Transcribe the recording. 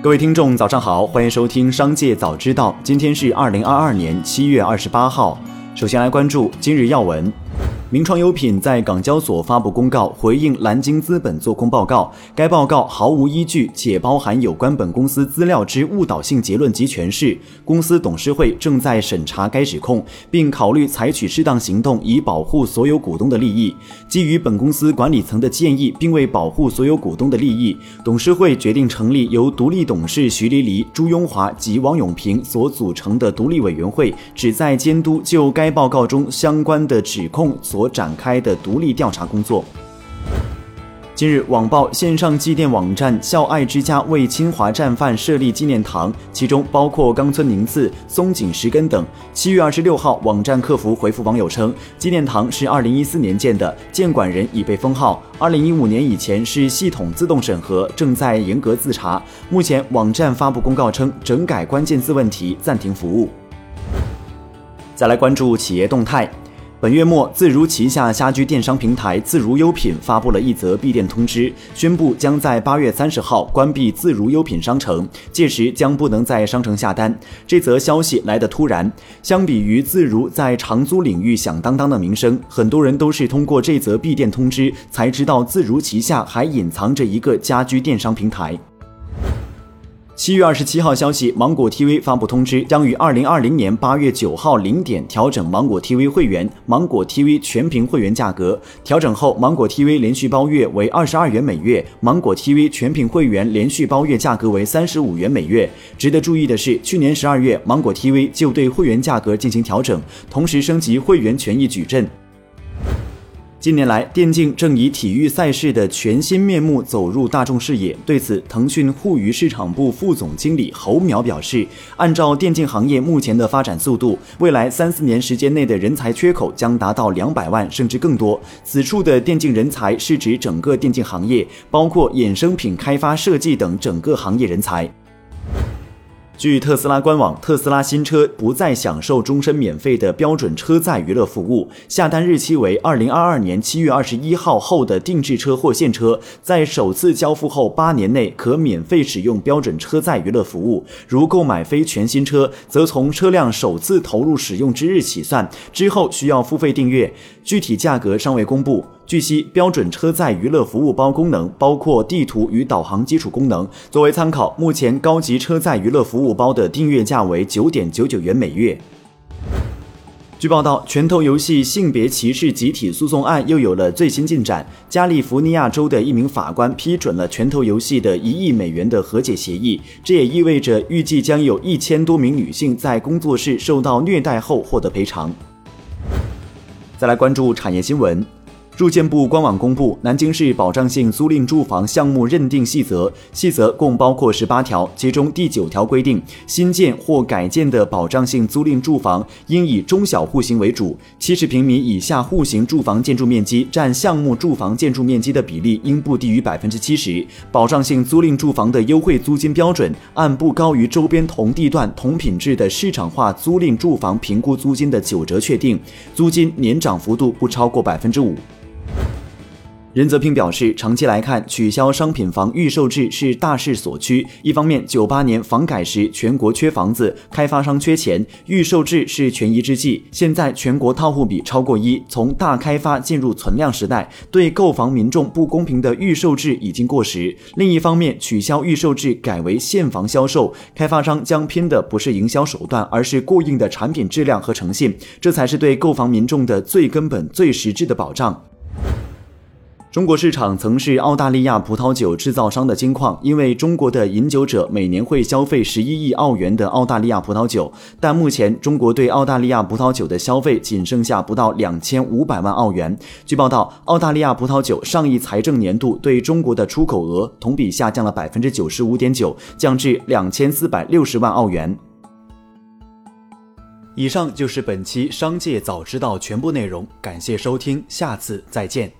各位听众，早上好，欢迎收听《商界早知道》。今天是二零二二年七月二十八号。首先来关注今日要闻。名创优品在港交所发布公告，回应蓝鲸资本做空报告。该报告毫无依据，且包含有关本公司资料之误导性结论及诠释。公司董事会正在审查该指控，并考虑采取适当行动以保护所有股东的利益。基于本公司管理层的建议，并为保护所有股东的利益，董事会决定成立由独立董事徐黎黎、朱雍华及王永平所组成的独立委员会，旨在监督就该报告中相关的指控。所展开的独立调查工作。近日，网曝线上祭奠网站“孝爱之家”为侵华战犯设立纪念堂，其中包括冈村宁次、松井石根等。七月二十六号，网站客服回复网友称，纪念堂是二零一四年建的，建管人已被封号。二零一五年以前是系统自动审核，正在严格自查。目前，网站发布公告称，整改关键字问题，暂停服务。再来关注企业动态。本月末，自如旗下家居电商平台自如优品发布了一则闭店通知，宣布将在八月三十号关闭自如优品商城，届时将不能在商城下单。这则消息来得突然，相比于自如在长租领域响当当的名声，很多人都是通过这则闭店通知才知道自如旗下还隐藏着一个家居电商平台。七月二十七号消息，芒果 TV 发布通知，将于二零二零年八月九号零点调整芒果 TV 会员、芒果 TV 全屏会员价格。调整后，芒果 TV 连续包月为二十二元每月，芒果 TV 全屏会员连续包月价格为三十五元每月。值得注意的是，去年十二月，芒果 TV 就对会员价格进行调整，同时升级会员权益矩阵。近年来，电竞正以体育赛事的全新面目走入大众视野。对此，腾讯互娱市场部副总经理侯淼表示：“按照电竞行业目前的发展速度，未来三四年时间内的人才缺口将达到两百万甚至更多。此处的电竞人才是指整个电竞行业，包括衍生品开发、设计等整个行业人才。”据特斯拉官网，特斯拉新车不再享受终身免费的标准车载娱乐服务。下单日期为二零二二年七月二十一号后的定制车或现车，在首次交付后八年内可免费使用标准车载娱乐服务。如购买非全新车，则从车辆首次投入使用之日起算，之后需要付费订阅，具体价格尚未公布。据悉，标准车载娱乐服务包功能包括地图与导航基础功能。作为参考，目前高级车载娱乐服务包的订阅价为九点九九元每月。据报道，拳头游戏性别歧视集体诉讼案又有了最新进展。加利福尼亚州的一名法官批准了拳头游戏的一亿美元的和解协议，这也意味着预计将有一千多名女性在工作室受到虐待后获得赔偿。再来关注产业新闻。住建部官网公布南京市保障性租赁住房项目认定细则，细则共包括十八条，其中第九条规定，新建或改建的保障性租赁住房应以中小户型为主，七十平米以下户型住房建筑面积占项目住房建筑面积的比例应不低于百分之七十。保障性租赁住房的优惠租金标准按不高于周边同地段同品质的市场化租赁住房评估租金的九折确定，租金年涨幅度不超过百分之五。任泽平表示，长期来看，取消商品房预售制是大势所趋。一方面，九八年房改时全国缺房子，开发商缺钱，预售制是权宜之计。现在全国套户比超过一，从大开发进入存量时代，对购房民众不公平的预售制已经过时。另一方面，取消预售制改为现房销售，开发商将拼的不是营销手段，而是过硬的产品质量和诚信，这才是对购房民众的最根本、最实质的保障。中国市场曾是澳大利亚葡萄酒制造商的金矿，因为中国的饮酒者每年会消费十一亿澳元的澳大利亚葡萄酒，但目前中国对澳大利亚葡萄酒的消费仅剩下不到两千五百万澳元。据报道，澳大利亚葡萄酒上一财政年度对中国的出口额同比下降了百分之九十五点九，降至两千四百六十万澳元。以上就是本期商界早知道全部内容，感谢收听，下次再见。